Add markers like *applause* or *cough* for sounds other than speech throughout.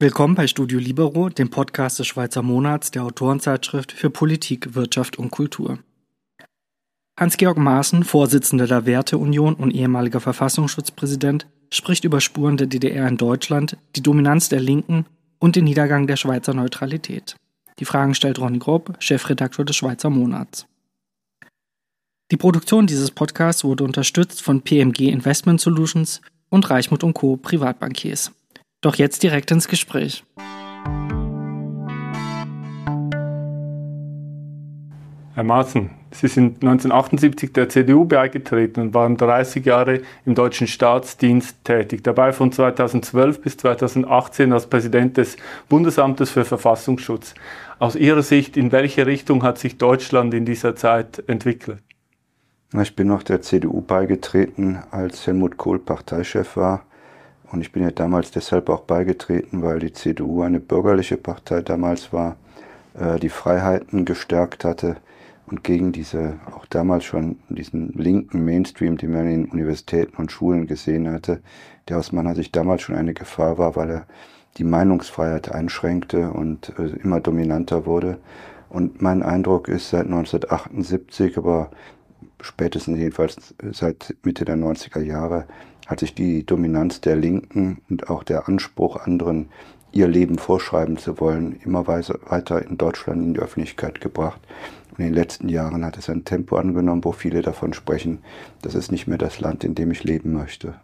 Willkommen bei Studio Libero, dem Podcast des Schweizer Monats der Autorenzeitschrift für Politik, Wirtschaft und Kultur. Hans-Georg Maaßen, Vorsitzender der Werteunion und ehemaliger Verfassungsschutzpräsident, spricht über Spuren der DDR in Deutschland, die Dominanz der Linken und den Niedergang der Schweizer Neutralität. Die Fragen stellt Ronny Grob, Chefredakteur des Schweizer Monats. Die Produktion dieses Podcasts wurde unterstützt von PMG Investment Solutions und Reichmut Co. Privatbankiers. Doch jetzt direkt ins Gespräch. Herr Maaßen, Sie sind 1978 der CDU beigetreten und waren 30 Jahre im deutschen Staatsdienst tätig, dabei von 2012 bis 2018 als Präsident des Bundesamtes für Verfassungsschutz. Aus Ihrer Sicht, in welche Richtung hat sich Deutschland in dieser Zeit entwickelt? Ich bin noch der CDU beigetreten, als Helmut Kohl Parteichef war und ich bin ja damals deshalb auch beigetreten, weil die CDU eine bürgerliche Partei damals war, äh, die Freiheiten gestärkt hatte und gegen diese, auch damals schon diesen linken Mainstream, den man in Universitäten und Schulen gesehen hatte, der aus meiner Sicht damals schon eine Gefahr war, weil er die Meinungsfreiheit einschränkte und äh, immer dominanter wurde. Und mein Eindruck ist seit 1978, aber spätestens jedenfalls seit Mitte der 90er Jahre, hat sich die Dominanz der Linken und auch der Anspruch, anderen ihr Leben vorschreiben zu wollen, immer weiter in Deutschland in die Öffentlichkeit gebracht. In den letzten Jahren hat es ein Tempo angenommen, wo viele davon sprechen, das ist nicht mehr das Land, in dem ich leben möchte.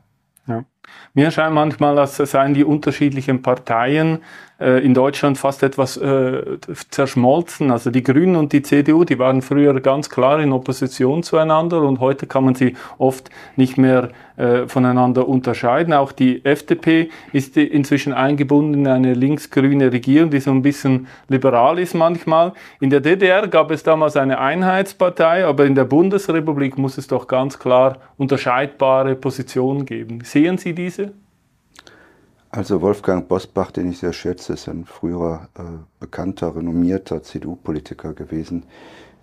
Ja. Mir scheint manchmal, als seien die unterschiedlichen Parteien äh, in Deutschland fast etwas äh, zerschmolzen. Also die Grünen und die CDU, die waren früher ganz klar in Opposition zueinander und heute kann man sie oft nicht mehr äh, voneinander unterscheiden. Auch die FDP ist inzwischen eingebunden in eine linksgrüne Regierung, die so ein bisschen liberal ist manchmal. In der DDR gab es damals eine Einheitspartei, aber in der Bundesrepublik muss es doch ganz klar unterscheidbare Positionen geben. Sehen Sie diese? Also Wolfgang Bosbach, den ich sehr schätze, ist ein früherer äh, bekannter, renommierter CDU-Politiker gewesen.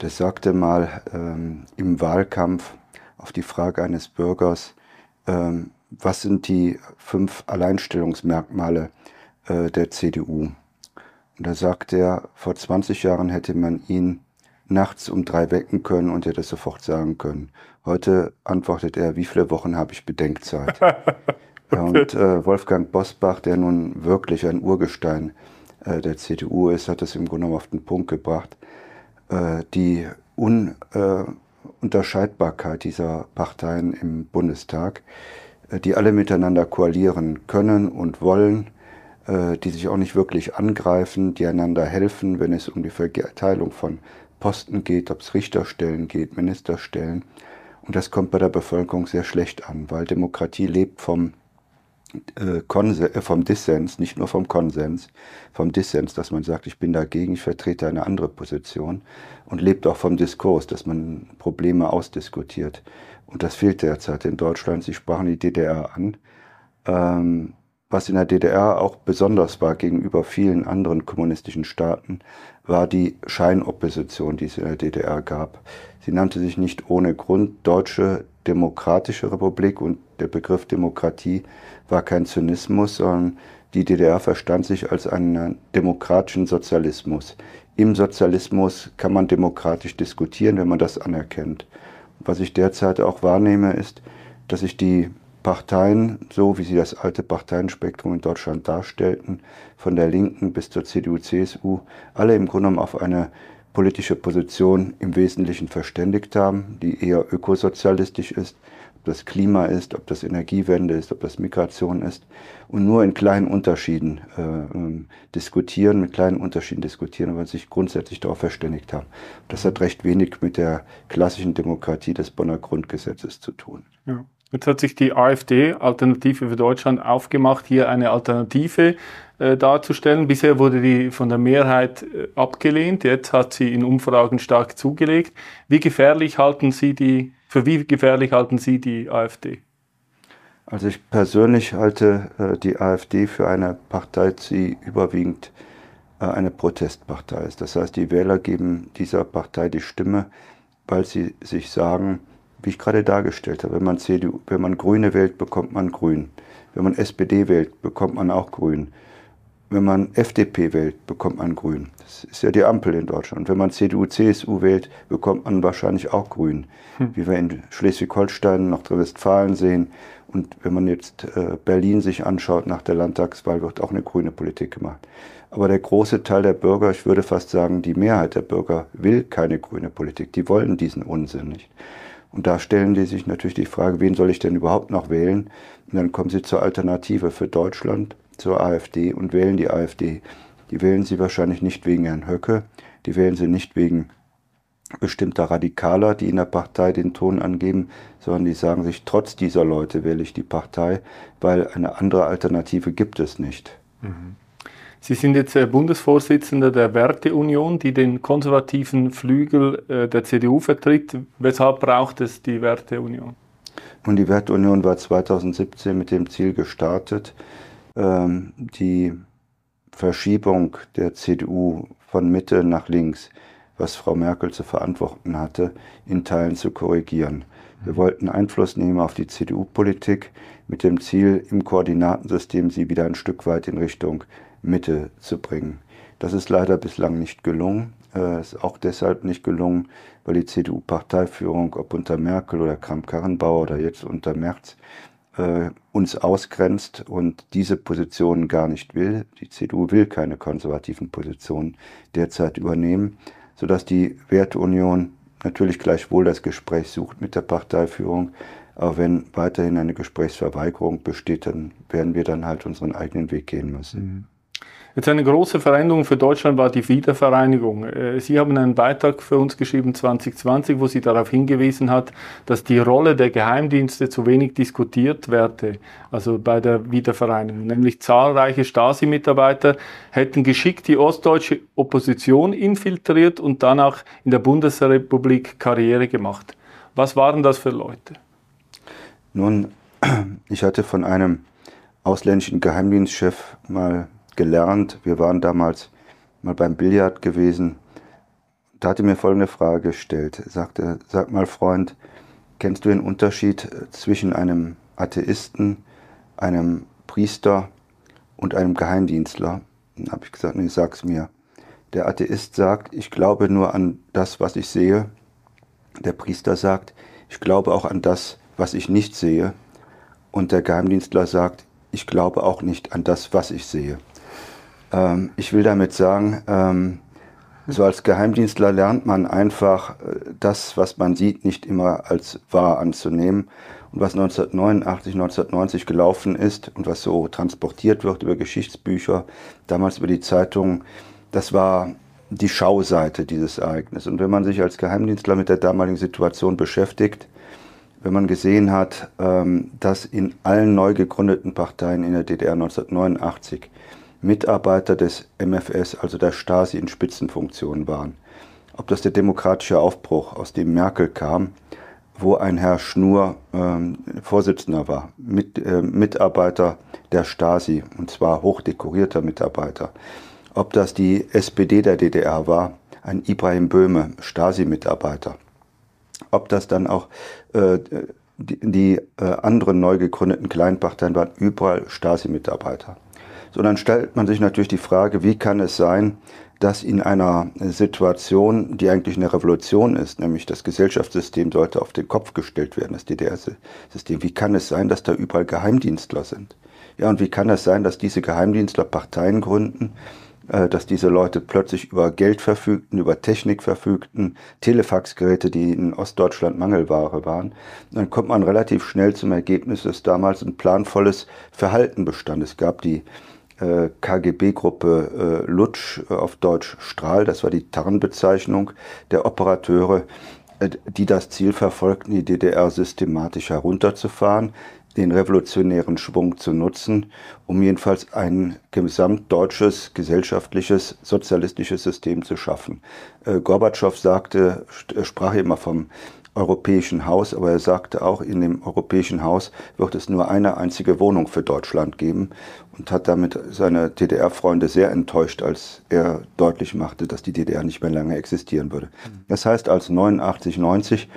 Der sagte mal ähm, im Wahlkampf auf die Frage eines Bürgers, ähm, was sind die fünf Alleinstellungsmerkmale äh, der CDU? Und da sagte er, vor 20 Jahren hätte man ihn nachts um drei wecken können und hätte sofort sagen können. Heute antwortet er, wie viele Wochen habe ich Bedenkzeit? *laughs* Und äh, Wolfgang Bosbach, der nun wirklich ein Urgestein äh, der CDU ist, hat es im Grunde genommen auf den Punkt gebracht. Äh, die Ununterscheidbarkeit dieser Parteien im Bundestag, äh, die alle miteinander koalieren können und wollen, äh, die sich auch nicht wirklich angreifen, die einander helfen, wenn es um die Verteilung von Posten geht, ob es Richterstellen geht, Ministerstellen. Und das kommt bei der Bevölkerung sehr schlecht an, weil Demokratie lebt vom äh, äh, vom Dissens, nicht nur vom Konsens, vom Dissens, dass man sagt, ich bin dagegen, ich vertrete eine andere Position und lebt auch vom Diskurs, dass man Probleme ausdiskutiert. Und das fehlt derzeit in Deutschland. Sie sprachen die DDR an. Ähm, was in der DDR auch besonders war gegenüber vielen anderen kommunistischen Staaten, war die Scheinopposition, die es in der DDR gab. Sie nannte sich nicht ohne Grund Deutsche Demokratische Republik und der Begriff Demokratie war kein Zynismus, sondern die DDR verstand sich als einen demokratischen Sozialismus. Im Sozialismus kann man demokratisch diskutieren, wenn man das anerkennt. Was ich derzeit auch wahrnehme, ist, dass sich die Parteien, so wie sie das alte Parteienspektrum in Deutschland darstellten, von der Linken bis zur CDU, CSU, alle im Grunde genommen auf eine politische Position im Wesentlichen verständigt haben, die eher ökosozialistisch ist, ob das Klima ist, ob das Energiewende ist, ob das Migration ist und nur in kleinen Unterschieden äh, ähm, diskutieren, mit kleinen Unterschieden diskutieren, aber sich grundsätzlich darauf verständigt haben. Das hat recht wenig mit der klassischen Demokratie des Bonner Grundgesetzes zu tun. Ja. Jetzt hat sich die AfD, Alternative für Deutschland, aufgemacht, hier eine Alternative äh, darzustellen. Bisher wurde die von der Mehrheit äh, abgelehnt, jetzt hat sie in Umfragen stark zugelegt. Wie gefährlich halten Sie die, für wie gefährlich halten Sie die AfD? Also ich persönlich halte äh, die AfD für eine Partei, die überwiegend äh, eine Protestpartei ist. Das heißt, die Wähler geben dieser Partei die Stimme, weil sie sich sagen, wie ich gerade dargestellt habe. Wenn man CDU, wenn man Grüne wählt, bekommt man Grün. Wenn man SPD wählt, bekommt man auch Grün. Wenn man FDP wählt, bekommt man Grün. Das ist ja die Ampel in Deutschland. Und wenn man CDU, CSU wählt, bekommt man wahrscheinlich auch Grün. Hm. Wie wir in Schleswig-Holstein, Nordrhein-Westfalen sehen. Und wenn man jetzt äh, Berlin sich anschaut, nach der Landtagswahl wird auch eine grüne Politik gemacht. Aber der große Teil der Bürger, ich würde fast sagen, die Mehrheit der Bürger will keine grüne Politik. Die wollen diesen Unsinn nicht. Und da stellen die sich natürlich die Frage, wen soll ich denn überhaupt noch wählen? Und dann kommen sie zur Alternative für Deutschland, zur AfD und wählen die AfD. Die wählen sie wahrscheinlich nicht wegen Herrn Höcke, die wählen sie nicht wegen bestimmter Radikaler, die in der Partei den Ton angeben, sondern die sagen sich, trotz dieser Leute wähle ich die Partei, weil eine andere Alternative gibt es nicht. Mhm. Sie sind jetzt äh, Bundesvorsitzender der Werteunion, die den konservativen Flügel äh, der CDU vertritt. Weshalb braucht es die Werteunion? Und die Werteunion war 2017 mit dem Ziel gestartet, ähm, die Verschiebung der CDU von Mitte nach links, was Frau Merkel zu verantworten hatte, in Teilen zu korrigieren. Wir wollten Einfluss nehmen auf die CDU-Politik mit dem Ziel, im Koordinatensystem sie wieder ein Stück weit in Richtung Mitte zu bringen. Das ist leider bislang nicht gelungen. Äh, ist auch deshalb nicht gelungen, weil die CDU-Parteiführung, ob unter Merkel oder Kramp-Karrenbauer oder jetzt unter Merz, äh, uns ausgrenzt und diese Positionen gar nicht will. Die CDU will keine konservativen Positionen derzeit übernehmen, sodass die Werteunion natürlich gleichwohl das Gespräch sucht mit der Parteiführung. Aber wenn weiterhin eine Gesprächsverweigerung besteht, dann werden wir dann halt unseren eigenen Weg gehen müssen. Mhm. Jetzt eine große Veränderung für Deutschland war die Wiedervereinigung. Äh, Sie haben einen Beitrag für uns geschrieben 2020, wo Sie darauf hingewiesen hat, dass die Rolle der Geheimdienste zu wenig diskutiert werde, also bei der Wiedervereinigung. Nämlich zahlreiche Stasi-Mitarbeiter hätten geschickt die ostdeutsche Opposition infiltriert und danach in der Bundesrepublik Karriere gemacht. Was waren das für Leute? Nun, *clears throat* ich hatte von einem ausländischen Geheimdienstchef mal gelernt. Wir waren damals mal beim Billard gewesen. Da hatte mir folgende Frage gestellt. Sagte, sag mal Freund, kennst du den Unterschied zwischen einem Atheisten, einem Priester und einem Geheimdienstler? Dann habe ich gesagt, nee, sag's mir. Der Atheist sagt, ich glaube nur an das, was ich sehe. Der Priester sagt, ich glaube auch an das, was ich nicht sehe. Und der Geheimdienstler sagt, ich glaube auch nicht an das, was ich sehe. Ähm, ich will damit sagen, ähm, so als Geheimdienstler lernt man einfach äh, das, was man sieht, nicht immer als wahr anzunehmen. Und was 1989, 1990 gelaufen ist und was so transportiert wird über Geschichtsbücher, damals über die Zeitungen, das war die Schauseite dieses Ereignisses. Und wenn man sich als Geheimdienstler mit der damaligen Situation beschäftigt, wenn man gesehen hat, ähm, dass in allen neu gegründeten Parteien in der DDR 1989 Mitarbeiter des MFS, also der Stasi, in Spitzenfunktionen waren. Ob das der demokratische Aufbruch, aus dem Merkel kam, wo ein Herr Schnur ähm, Vorsitzender war, mit, äh, Mitarbeiter der Stasi, und zwar hochdekorierter Mitarbeiter. Ob das die SPD der DDR war, ein Ibrahim Böhme, Stasi-Mitarbeiter. Ob das dann auch äh, die, die äh, anderen neu gegründeten Kleinparteien waren, überall Stasi-Mitarbeiter sondern stellt man sich natürlich die Frage, wie kann es sein, dass in einer Situation, die eigentlich eine Revolution ist, nämlich das Gesellschaftssystem sollte auf den Kopf gestellt werden, das DDR-System, wie kann es sein, dass da überall Geheimdienstler sind? Ja, und wie kann es sein, dass diese Geheimdienstler Parteien gründen, äh, dass diese Leute plötzlich über Geld verfügten, über Technik verfügten, Telefaxgeräte, die in Ostdeutschland Mangelware waren. Dann kommt man relativ schnell zum Ergebnis, dass damals ein planvolles Verhalten bestand. Es gab die KGB-Gruppe äh, Lutsch, äh, auf Deutsch Strahl, das war die Tarnbezeichnung der Operateure, die das Ziel verfolgten, die DDR systematisch herunterzufahren, den revolutionären Schwung zu nutzen, um jedenfalls ein gesamtdeutsches, gesellschaftliches, sozialistisches System zu schaffen. Gorbatschow sagte, sprach immer vom europäischen Haus, aber er sagte auch, in dem europäischen Haus wird es nur eine einzige Wohnung für Deutschland geben und hat damit seine DDR-Freunde sehr enttäuscht, als er deutlich machte, dass die DDR nicht mehr lange existieren würde. Das heißt, als 89, 90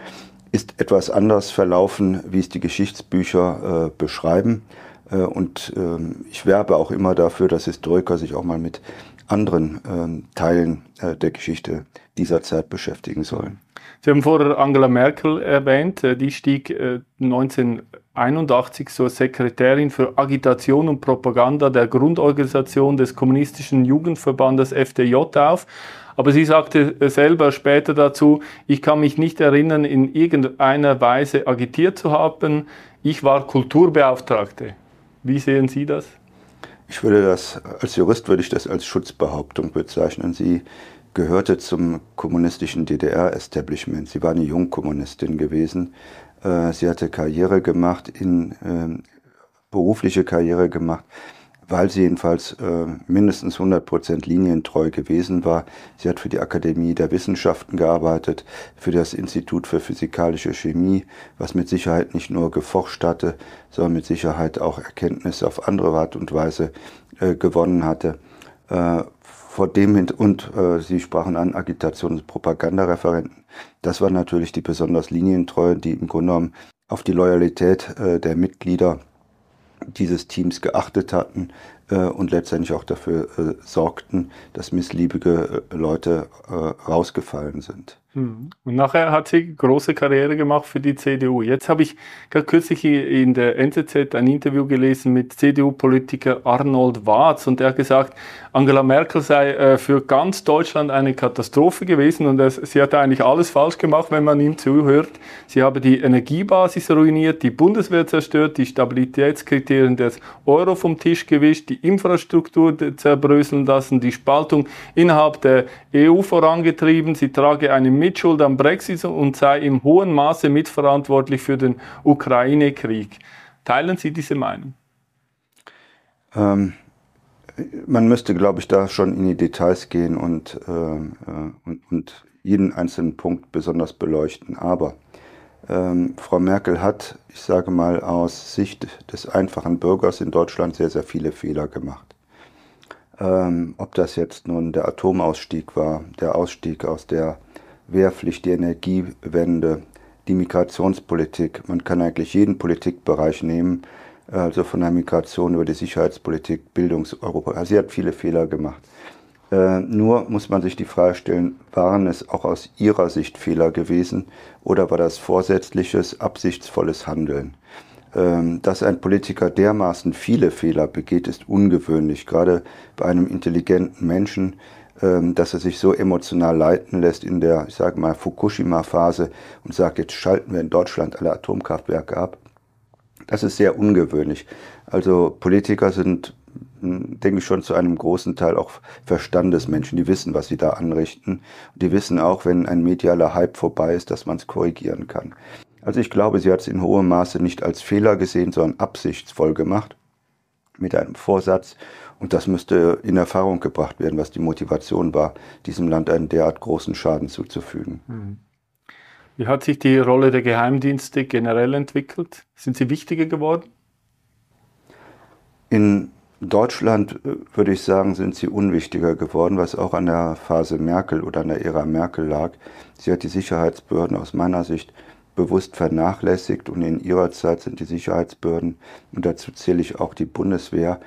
ist etwas anders verlaufen, wie es die Geschichtsbücher äh, beschreiben. Äh, und ähm, ich werbe auch immer dafür, dass Historiker sich auch mal mit anderen ähm, Teilen äh, der Geschichte dieser Zeit beschäftigen sollen. Sie haben vorher Angela Merkel erwähnt. Äh, die stieg 1981 zur Sekretärin für Agitation und Propaganda der Grundorganisation des kommunistischen Jugendverbandes FDJ auf. Aber sie sagte selber später dazu, ich kann mich nicht erinnern, in irgendeiner Weise agitiert zu haben. Ich war Kulturbeauftragte. Wie sehen Sie das? Ich würde das, als Jurist würde ich das als Schutzbehauptung bezeichnen. Sie gehörte zum kommunistischen DDR-Establishment. Sie war eine Jungkommunistin gewesen. Äh, sie hatte Karriere gemacht, in, ähm, berufliche Karriere gemacht weil sie jedenfalls äh, mindestens 100% linientreu gewesen war. Sie hat für die Akademie der Wissenschaften gearbeitet, für das Institut für physikalische Chemie, was mit Sicherheit nicht nur geforscht hatte, sondern mit Sicherheit auch Erkenntnisse auf andere Art und Weise äh, gewonnen hatte. Vor dem und äh, Sie sprachen an Agitations- und Propagandareferenten. Das war natürlich die besonders linientreuen, die im Grunde genommen auf die Loyalität äh, der Mitglieder dieses Teams geachtet hatten äh, und letztendlich auch dafür äh, sorgten, dass missliebige äh, Leute äh, rausgefallen sind. Hm. Und nachher hat sie große Karriere gemacht für die CDU. Jetzt habe ich gerade kürzlich in der NZZ ein Interview gelesen mit CDU-Politiker Arnold Warz und der hat gesagt, Angela Merkel sei äh, für ganz Deutschland eine Katastrophe gewesen und sie hatte eigentlich alles falsch gemacht, wenn man ihm zuhört. Sie habe die Energiebasis ruiniert, die Bundeswehr zerstört, die Stabilitätskriterien des Euro vom Tisch gewischt, die Infrastruktur zerbröseln lassen, die Spaltung innerhalb der EU vorangetrieben. Sie trage eine Mitschuld am Brexit und sei im hohen Maße mitverantwortlich für den Ukraine-Krieg. Teilen Sie diese Meinung? Ähm, man müsste, glaube ich, da schon in die Details gehen und, äh, und, und, jeden einzelnen Punkt besonders beleuchten. Aber ähm, Frau Merkel hat, ich sage mal, aus Sicht des einfachen Bürgers in Deutschland sehr, sehr viele Fehler gemacht. Ähm, ob das jetzt nun der Atomausstieg war, der Ausstieg aus der Wehrpflicht, die Energiewende, die Migrationspolitik. Man kann eigentlich jeden Politikbereich nehmen, also von der Migration über die Sicherheitspolitik, Bildungseuropa. Also sie hat viele Fehler gemacht. Äh, nur muss man sich die Frage stellen, waren es auch aus Ihrer Sicht Fehler gewesen oder war das vorsätzliches, absichtsvolles Handeln? Ähm, dass ein Politiker dermaßen viele Fehler begeht, ist ungewöhnlich, gerade bei einem intelligenten Menschen, dass er sich so emotional leiten lässt in der, ich sage mal, Fukushima-Phase und sagt, jetzt schalten wir in Deutschland alle Atomkraftwerke ab. Das ist sehr ungewöhnlich. Also Politiker sind, hm, denke ich, schon zu einem großen Teil auch Verstandesmenschen. Die wissen, was sie da anrichten. Die wissen auch, wenn ein medialer Hype vorbei ist, dass man es korrigieren kann. Also ich glaube, sie hat es in hohem Maße nicht als Fehler gesehen, sondern absichtsvoll gemacht mit einem Vorsatz. Und das müsste in Erfahrung gebracht werden, was die Motivation war, diesem Land einen derart großen Schaden zuzufügen. Mhm. Wie hat sich die Rolle der Geheimdienste generell entwickelt? Sind sie wichtiger geworden? In Deutschland äh, würde ich sagen, sind sie unwichtiger geworden, was auch an der Phase Merkel oder an der Ära Merkel lag. Sie hat die Sicherheitsbehörden aus meiner Sicht bewusst vernachlässigt und in ihrer Zeit sind die Sicherheitsbehörden, und dazu zähle ich auch die Bundeswehr,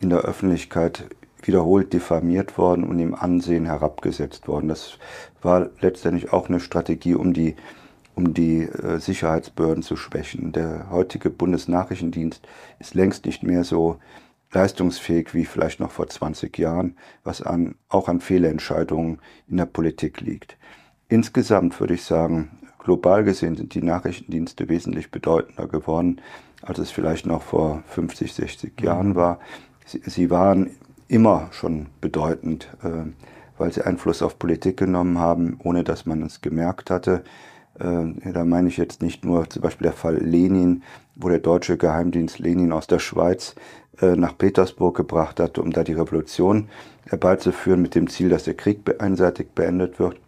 in der Öffentlichkeit wiederholt diffamiert worden und im Ansehen herabgesetzt worden. Das war letztendlich auch eine Strategie, um die, um die äh, Sicherheitsbehörden zu schwächen. Der heutige Bundesnachrichtendienst ist längst nicht mehr so leistungsfähig wie vielleicht noch vor 20 Jahren, was an, auch an Fehlentscheidungen in der Politik liegt. Insgesamt würde ich sagen, global gesehen sind die Nachrichtendienste wesentlich bedeutender geworden, als es vielleicht noch vor 50, 60 Jahren war. Sie, sie waren immer schon bedeutend, äh, weil sie Einfluss auf Politik genommen haben, ohne dass man es gemerkt hatte. Äh, da meine ich jetzt nicht nur zum Beispiel der Fall Lenin, wo der deutsche Geheimdienst Lenin aus der Schweiz äh, nach Petersburg gebracht hat, um da die Revolution herbeizuführen, mit dem Ziel, dass der Krieg einseitig beendet wird.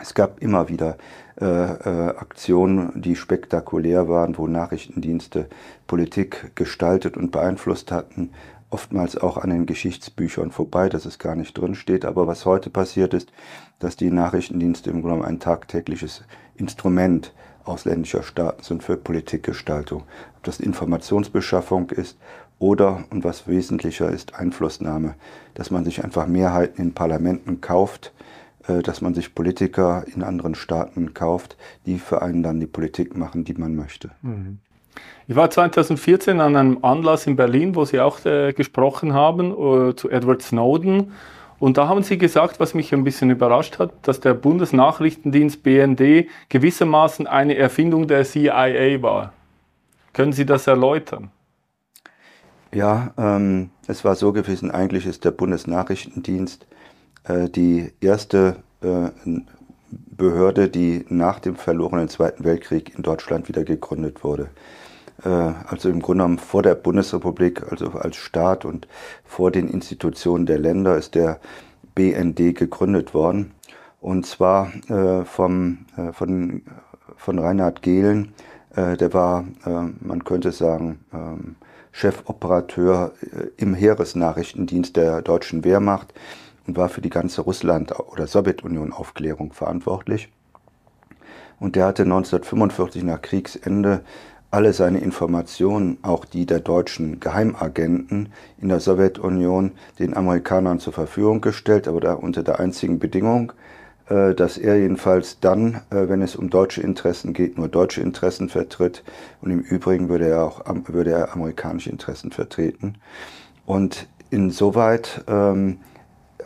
Es gab immer wieder äh, äh, Aktionen, die spektakulär waren, wo Nachrichtendienste Politik gestaltet und beeinflusst hatten, oftmals auch an den Geschichtsbüchern vorbei, dass es gar nicht drin steht. Aber was heute passiert ist, dass die Nachrichtendienste im Grunde ein tagtägliches Instrument ausländischer Staaten sind für Politikgestaltung. Ob das Informationsbeschaffung ist oder, und was wesentlicher ist, Einflussnahme, dass man sich einfach Mehrheiten in Parlamenten kauft, äh, dass man sich Politiker in anderen Staaten kauft, die für einen dann die Politik machen, die man möchte. Mhm. Ich war 2014 an einem Anlass in Berlin, wo Sie auch äh, gesprochen haben, äh, zu Edward Snowden. Und da haben Sie gesagt, was mich ein bisschen überrascht hat, dass der Bundesnachrichtendienst BND gewissermaßen eine Erfindung der CIA war. Können Sie das erläutern? Ja, ähm, es war so gewesen, eigentlich ist der Bundesnachrichtendienst äh, die erste äh, Behörde, die nach dem verlorenen Zweiten Weltkrieg in Deutschland wieder gegründet wurde. Äh, also im Grunde genommen vor der Bundesrepublik, also als Staat und vor den Institutionen der Länder ist der BND gegründet worden. Und zwar äh, vom, äh, von, von Reinhard Gehlen, der war, man könnte sagen, ähm, Chefoperateur im Heeresnachrichtendienst der deutschen Wehrmacht und war für die ganze Russland- oder Sowjetunion-Aufklärung verantwortlich. Und der hatte 1945 nach Kriegsende alle seine Informationen, auch die der deutschen Geheimagenten in der Sowjetunion, den Amerikanern zur Verfügung gestellt, aber da unter der einzigen Bedingung, äh, dass er jedenfalls dann, äh, wenn es um deutsche Interessen geht, nur deutsche Interessen vertritt und im Übrigen würde er auch würde er amerikanische Interessen vertreten. Und insoweit ähm,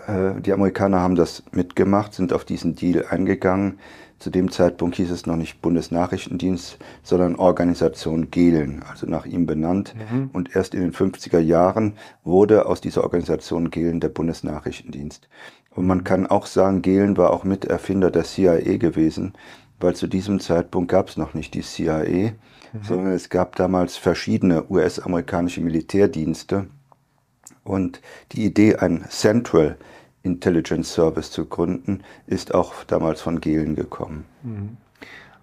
äh, die Amerikaner haben das mitgemacht, sind auf diesen Deal eingegangen. Zu dem Zeitpunkt hieß es noch nicht Bundesnachrichtendienst, sondern Organisation Gehlen, also nach ihm benannt. Mhm. Und erst in den 50er Jahren wurde aus dieser Organisation Gehlen der Bundesnachrichtendienst. Und man kann auch sagen, Gehlen war auch Miterfinder der CIA gewesen, weil zu diesem Zeitpunkt gab es noch nicht die CIA, mhm. sondern es gab damals verschiedene US-amerikanische Militärdienste. Und die Idee, ein Central Intelligence Service zu gründen, ist auch damals von Gehlen gekommen. Mhm.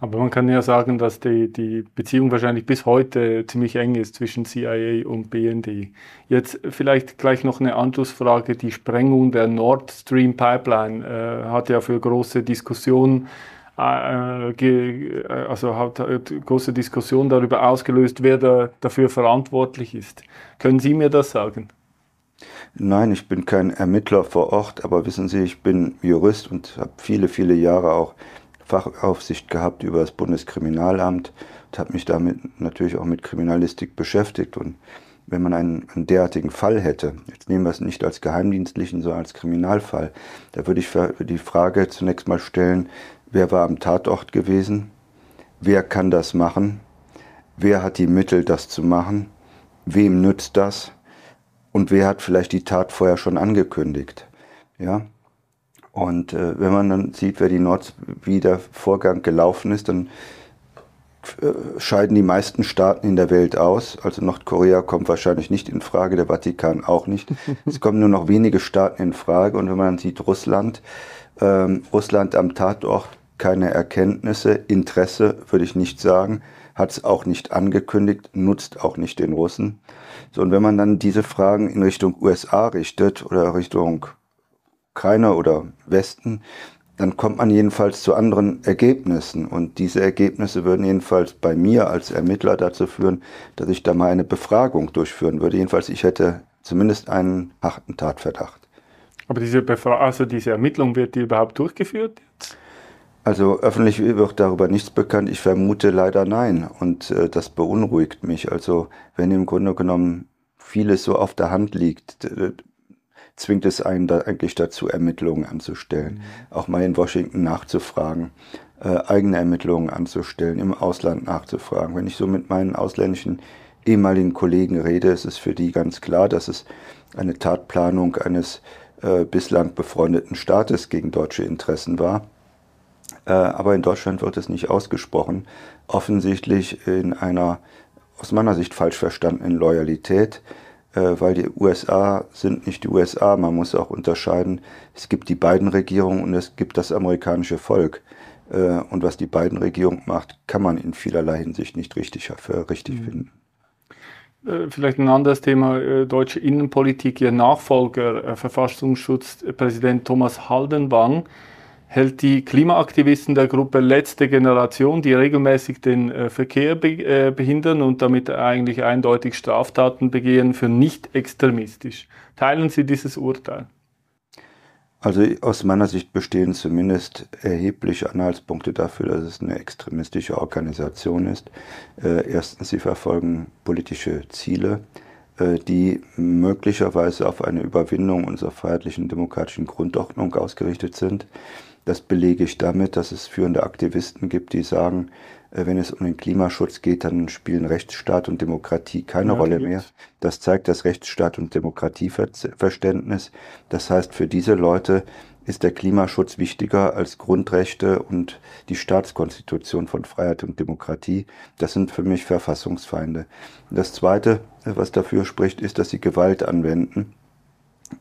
Aber man kann ja sagen, dass die, die Beziehung wahrscheinlich bis heute ziemlich eng ist zwischen CIA und BND. Jetzt vielleicht gleich noch eine Anschlussfrage. Die Sprengung der Nord Stream Pipeline äh, hat ja für große Diskussionen äh, äh also hat, große Diskussion darüber ausgelöst, wer da, dafür verantwortlich ist. Können Sie mir das sagen? Nein, ich bin kein Ermittler vor Ort, aber wissen Sie, ich bin Jurist und habe viele, viele Jahre auch Fachaufsicht gehabt über das Bundeskriminalamt und habe mich damit natürlich auch mit Kriminalistik beschäftigt. Und wenn man einen, einen, derartigen Fall hätte, jetzt nehmen wir es nicht als geheimdienstlichen, sondern als Kriminalfall, da würde ich die Frage zunächst mal stellen, wer war am Tatort gewesen? Wer kann das machen? Wer hat die Mittel, das zu machen? Wem nützt das? Und wer hat vielleicht die Tat vorher schon angekündigt. Ja? Und äh, wenn man dann sieht, wer die Nord wie der Vorgang gelaufen ist, dann äh, scheiden die meisten Staaten in der Welt aus. Also Nordkorea kommt wahrscheinlich nicht in Frage, der Vatikan auch nicht. *laughs* es kommen nur noch wenige Staaten in Frage. Und wenn man dann sieht, Russland, ähm, Russland am Tatort keine Erkenntnisse, Interesse würde ich nicht sagen, hat es auch nicht angekündigt, nutzt auch nicht den Russen. So, und wenn man dann diese Fragen in Richtung USA richtet oder Richtung Ukraine oder Westen, dann kommt man jedenfalls zu anderen Ergebnissen. Und diese Ergebnisse würden jedenfalls bei mir als Ermittler dazu führen, dass ich da mal eine Befragung durchführen würde. Jedenfalls, ich hätte zumindest einen harten Tatverdacht. Aber diese, Befra also diese Ermittlung, wird die überhaupt durchgeführt jetzt? Also öffentlich wird darüber nichts bekannt. Ich vermute leider nein. Und äh, das beunruhigt mich. Also wenn im Grunde genommen vieles so auf der Hand liegt, zwingt es einen da eigentlich dazu, Ermittlungen anzustellen. Mhm. Auch mal in Washington nachzufragen, äh, eigene Ermittlungen anzustellen, im Ausland nachzufragen. Wenn ich so mit meinen ausländischen ehemaligen Kollegen rede, ist es für die ganz klar, dass es eine Tatplanung eines äh, bislang befreundeten Staates gegen deutsche Interessen war aber in Deutschland wird es nicht ausgesprochen. Offensichtlich in einer aus meiner Sicht falsch verstandenen Loyalität, äh, weil die USA sind nicht die USA. Man muss auch unterscheiden, es gibt die beiden Regierungen und es gibt das amerikanische Volk. Äh, und was die beiden Regierungen macht, kann man in vielerlei Hinsicht nicht richtig richtig mhm. finden. Vielleicht ein anderes Thema, deutsche Innenpolitik. Ihr Nachfolger, Verfassungsschutzpräsident Thomas Haldenwang, hält die Klimaaktivisten der Gruppe Letzte Generation, die regelmäßig den äh, Verkehr äh, behindern und damit eigentlich eindeutig Straftaten begehen, für nicht extremistisch. Teilen Sie dieses Urteil? Also aus meiner Sicht bestehen zumindest erhebliche Anhaltspunkte dafür, dass es eine extremistische Organisation ist. Äh, erstens, sie verfolgen politische Ziele, die möglicherweise auf eine Überwindung unserer freiheitlichen demokratischen Grundordnung ausgerichtet sind. Das belege ich damit, dass es führende Aktivisten gibt, die sagen, äh, wenn es um den Klimaschutz geht, dann spielen Rechtsstaat und Demokratie keine ja, Rolle mehr. Das zeigt das Rechtsstaat und Demokratieverständnis. Das heißt, für diese Leute ist der Klimaschutz wichtiger als Grundrechte und die Staatskonstitution von Freiheit und Demokratie. Das sind für mich Verfassungsfeinde. Das Zweite, äh, was dafür spricht, ist, dass sie Gewalt anwenden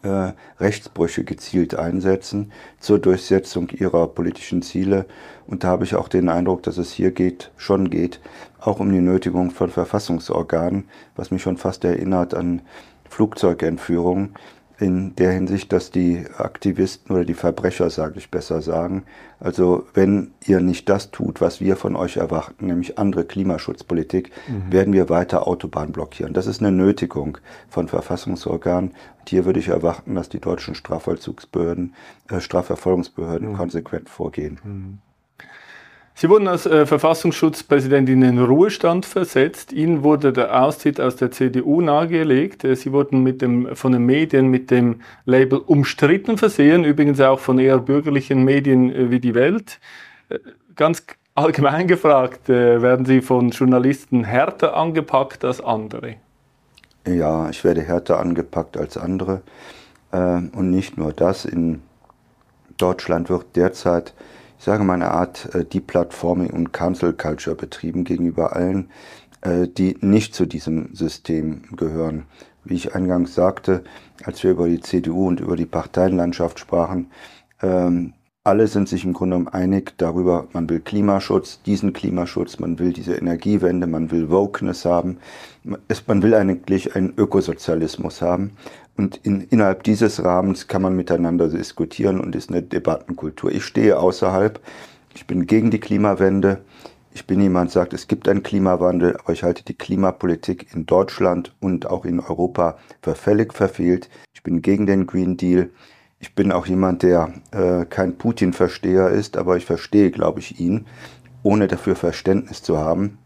äh, Rechtsbrüche gezielt einsetzen zur Durchsetzung ihrer politischen Ziele. Und da habe ich auch den Eindruck, dass es hier geht, schon geht, auch um die Nötigung von Verfassungsorganen, was mich schon fast erinnert an Flugzeugentführungen, in der Hinsicht, dass die Aktivisten oder die Verbrecher, sage ich besser sagen, also wenn ihr nicht das tut, was wir von euch erwarten, nämlich andere Klimaschutzpolitik, mhm. werden wir weiter Autobahn blockieren. Das ist eine Nötigung von Verfassungsorganen. Und hier würde ich erwarten, dass die deutschen Strafvollzugsbehörden, äh, Strafverfolgungsbehörden mhm. konsequent vorgehen. Mhm. Sie wurden als äh, Verfassungsschutzpräsident in den Ruhestand versetzt. Ihnen wurde der Austritt aus der CDU nahegelegt. Äh, Sie wurden mit dem, von den Medien mit dem Label umstritten versehen, übrigens auch von eher bürgerlichen Medien äh, wie die Welt. Äh, ganz allgemein *laughs* gefragt, äh, werden Sie von Journalisten härter angepackt als andere? Ja, ich werde härter angepackt als andere. Ähm, und nicht nur das. In Deutschland wird derzeit ich sage mal, eine Art äh, Deplatforming und Cancel Culture betrieben gegenüber allen, äh, die nicht zu diesem System gehören. Wie ich eingangs sagte, als wir über die CDU und über die Parteienlandschaft sprachen, ähm, alle sind sich im Grunde genommen einig darüber, man will Klimaschutz, diesen Klimaschutz, man will diese Energiewende, man will Wokeness haben, man will eigentlich einen Ökosozialismus haben. Und in, innerhalb dieses Rahmens kann man miteinander diskutieren und ist eine Debattenkultur. Ich stehe außerhalb. Ich bin gegen die Klimawende. Ich bin jemand, der sagt, es gibt einen Klimawandel, aber ich halte die Klimapolitik in Deutschland und auch in Europa für völlig verfehlt. Ich bin gegen den Green Deal. Ich bin auch jemand, der äh, kein Putin-Versteher ist, aber ich verstehe, glaube ich, ihn, ohne dafür Verständnis zu haben.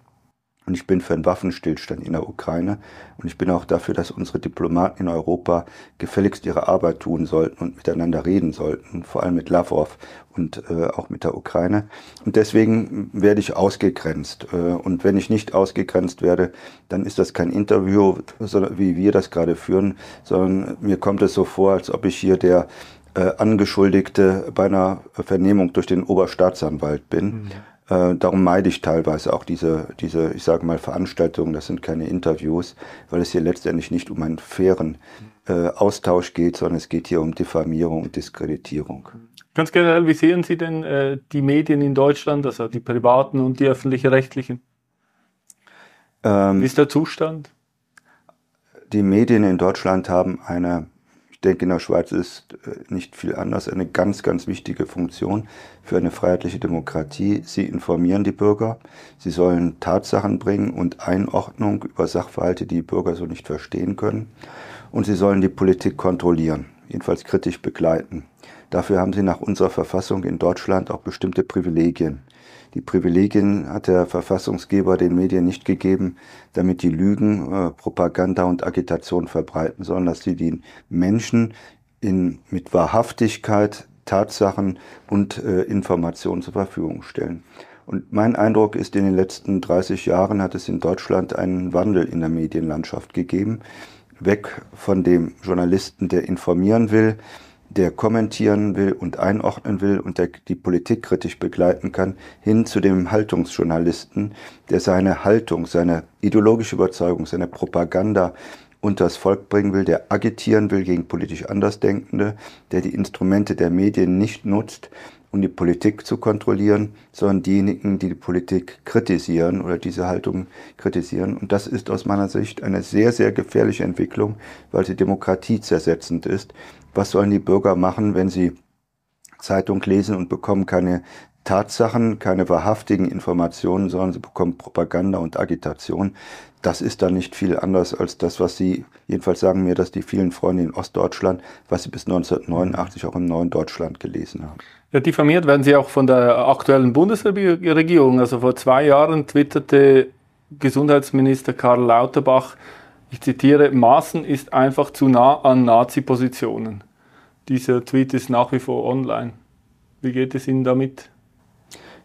Und ich bin für einen Waffenstillstand in der Ukraine. Und ich bin auch dafür, dass unsere Diplomaten in Europa gefälligst ihre Arbeit tun sollten und miteinander reden sollten, vor allem mit Lavrov und äh, auch mit der Ukraine. Und deswegen werde ich ausgegrenzt. Äh, und wenn ich nicht ausgegrenzt werde, dann ist das kein Interview, wie wir das gerade führen, sondern mir kommt es so vor, als ob ich hier der äh, Angeschuldigte bei einer Vernehmung durch den Oberstaatsanwalt bin. Mhm äh, darum meide ich teilweise auch diese, diese, ich sage mal, Veranstaltungen, das sind keine Interviews, weil es hier letztendlich nicht um einen fairen äh, Austausch geht, sondern es geht hier um Diffamierung und Diskreditierung. Ganz generell, wie sehen Sie denn äh, die Medien in Deutschland, also die privaten und die öffentlich-rechtlichen? Ähm, wie ist der Zustand? Die Medien in Deutschland haben eine denke, in der Schweiz ist äh, nicht viel anders eine ganz, ganz wichtige Funktion für eine freiheitliche Demokratie. Sie informieren die Bürger, sie sollen Tatsachen bringen und Einordnung über Sachverhalte, die die Bürger so nicht verstehen können. Und sie sollen die Politik kontrollieren, jedenfalls kritisch begleiten. Dafür haben sie nach unserer Verfassung in Deutschland auch bestimmte Privilegien. Die Privilegien hat der Verfassungsgeber den Medien nicht gegeben, damit die Lügen, äh, Propaganda und Agitation verbreiten, sondern dass sie den Menschen in, mit Wahrhaftigkeit, Tatsachen und äh, Informationen zur Verfügung stellen. Und mein Eindruck ist, in den letzten 30 Jahren hat es in Deutschland einen Wandel in der Medienlandschaft gegeben. Weg von dem Journalisten, der informieren will, der kommentieren will und einordnen will und der die Politik kritisch begleiten kann, hin zu dem Haltungsjournalisten, der seine Haltung, seine ideologische Überzeugung, seine Propaganda unters Volk bringen will, der agitieren will gegen politisch Andersdenkende, der die Instrumente der Medien nicht nutzt, um die Politik zu kontrollieren, sondern diejenigen, die die Politik kritisieren oder diese Haltung kritisieren. Und das ist aus meiner Sicht eine sehr, sehr gefährliche Entwicklung, weil sie demokratiezersetzend ist was sollen die Bürger machen, wenn sie Zeitung lesen und bekommen keine Tatsachen, keine wahrhaftigen Informationen, sondern sie bekommen Propaganda und Agitation. Das ist dann nicht viel anders als das, was Sie, jedenfalls sagen mir, dass die vielen Freunde in Ostdeutschland, was sie bis 1989 auch im neuen Deutschland gelesen haben. Ja, diffamiert werden Sie auch von der aktuellen Bundesregierung. Also vor zwei Jahren twitterte Gesundheitsminister Karl Lauterbach, ich zitiere, Maaßen ist einfach zu nah an Nazi-Positionen. Dieser Tweet ist nach wie vor online. Wie geht es Ihnen damit?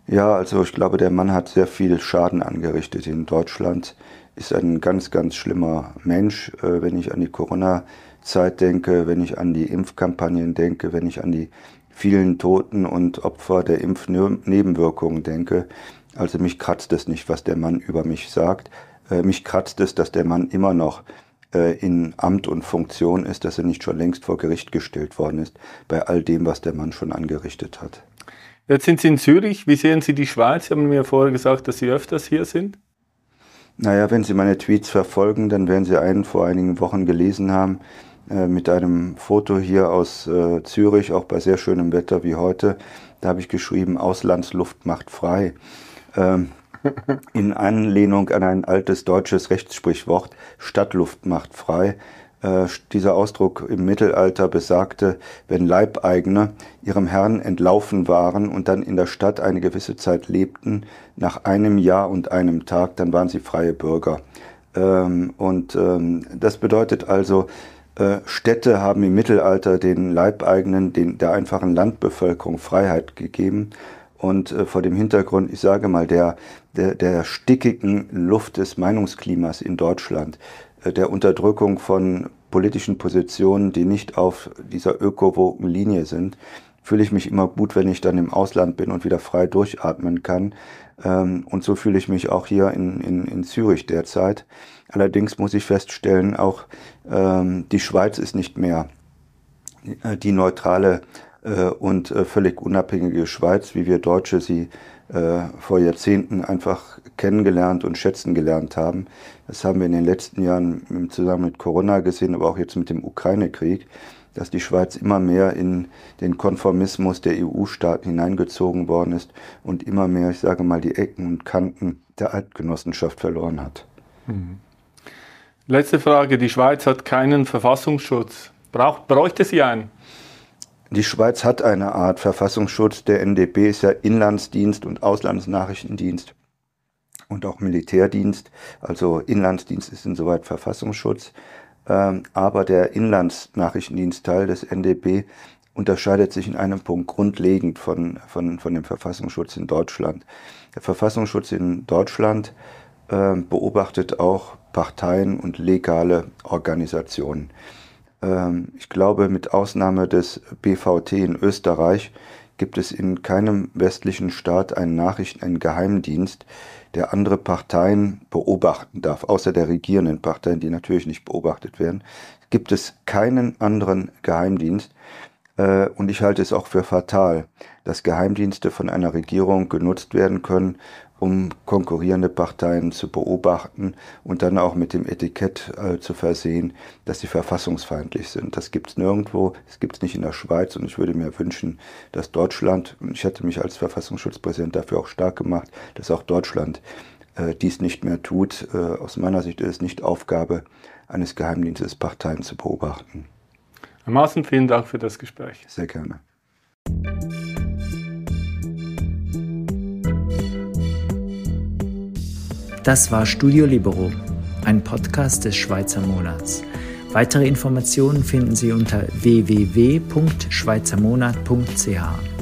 Ja, also ich glaube, der Mann hat sehr viel Schaden angerichtet in Deutschland, ist ein ganz, ganz schlimmer Mensch, äh, wenn ich an die Corona-Zeit denke, wenn ich an die Impfkampagnen denke, wenn ich an die vielen Toten und Opfer der Impfnebenwirkungen denke. Also mich kratzt es nicht, was der Mann über mich sagt. Äh, mich kratzt es, dass der Mann immer noch äh, in Amt und Funktion ist, dass er nicht schon längst vor Gericht gestellt worden ist, bei all dem, was der Mann schon angerichtet hat. Jetzt sind Sie in Zürich. Wie sehen Sie die Schweiz? Sie haben mir vorher gesagt, dass Sie öfters hier sind. Naja, wenn Sie meine Tweets verfolgen, dann werden Sie einen vor einigen Wochen gelesen haben äh, mit einem Foto hier aus äh, Zürich, auch bei sehr schönem Wetter wie heute. Da habe ich geschrieben, Auslandsluft macht frei. Ähm, *laughs* in Anlehnung an ein altes deutsches Rechtssprichwort, Stadtluft macht frei. Äh, dieser Ausdruck im Mittelalter besagte, wenn Leibeigene ihrem Herrn entlaufen waren und dann in der Stadt eine gewisse Zeit lebten, nach einem Jahr und einem Tag, dann waren sie freie Bürger. Ähm, und ähm, das bedeutet also, äh, Städte haben im Mittelalter den Leibeigenen, den, der einfachen Landbevölkerung Freiheit gegeben. Und äh, vor dem Hintergrund, ich sage mal, der, der, der stickigen Luft des Meinungsklimas in Deutschland, der Unterdrückung von politischen Positionen, die nicht auf dieser ökowogen Linie sind, fühle ich mich immer gut, wenn ich dann im Ausland bin und wieder frei durchatmen kann. Ähm, und so fühle ich mich auch hier in, in, in Zürich derzeit. Allerdings muss ich feststellen, auch ähm, die Schweiz ist nicht mehr äh, die neutrale äh, und völlig unabhängige Schweiz, wie wir Deutsche sie äh, vor Jahrzehnten einfach kennengelernt und schätzen gelernt haben. Das haben wir in den letzten Jahren im Zusammenhang mit Corona gesehen, aber auch jetzt mit dem Ukraine-Krieg, dass die Schweiz immer mehr in den Konformismus der EU-Staaten hineingezogen worden ist und immer mehr, ich sage mal, die Ecken und Kanten der Altgenossenschaft verloren hat. Mhm. Letzte Frage. Die Schweiz hat keinen Verfassungsschutz. Braucht, bräuchte sie einen? Die Schweiz hat eine Art Verfassungsschutz. Der NDP ist ja Inlandsdienst und Auslandsnachrichtendienst und auch Militärdienst. Also Inlandsdienst ist insoweit Verfassungsschutz. Ähm, aber der Inlandsnachrichtendienstteil des NDP unterscheidet sich in einem Punkt grundlegend von, von, von dem Verfassungsschutz in Deutschland. Der Verfassungsschutz in Deutschland äh, beobachtet auch Parteien und legale Organisationen. Ähm, ich glaube, mit Ausnahme des BVT in Österreich gibt es in keinem westlichen Staat einen Nachrichten, einen Geheimdienst, der andere Parteien beobachten darf, außer der regierenden Parteien, die natürlich nicht beobachtet werden. Gibt es keinen anderen Geheimdienst, und ich halte es auch für fatal, dass Geheimdienste von einer Regierung genutzt werden können, um konkurrierende Parteien zu beobachten und dann auch mit dem Etikett äh, zu versehen, dass sie verfassungsfeindlich sind. Das gibt es nirgendwo, es gibt es nicht in der Schweiz und ich würde mir wünschen, dass Deutschland, und ich hatte mich als Verfassungsschutzpräsident dafür auch stark gemacht, dass auch Deutschland äh, dies nicht mehr tut. Äh, aus meiner Sicht ist es nicht Aufgabe eines Geheimdienstes, Parteien zu beobachten. Herr Maaßen, vielen Dank für das Gespräch. Sehr gerne. Das war Studio Libero, ein Podcast des Schweizer Monats. Weitere Informationen finden Sie unter www.schweizermonat.ch.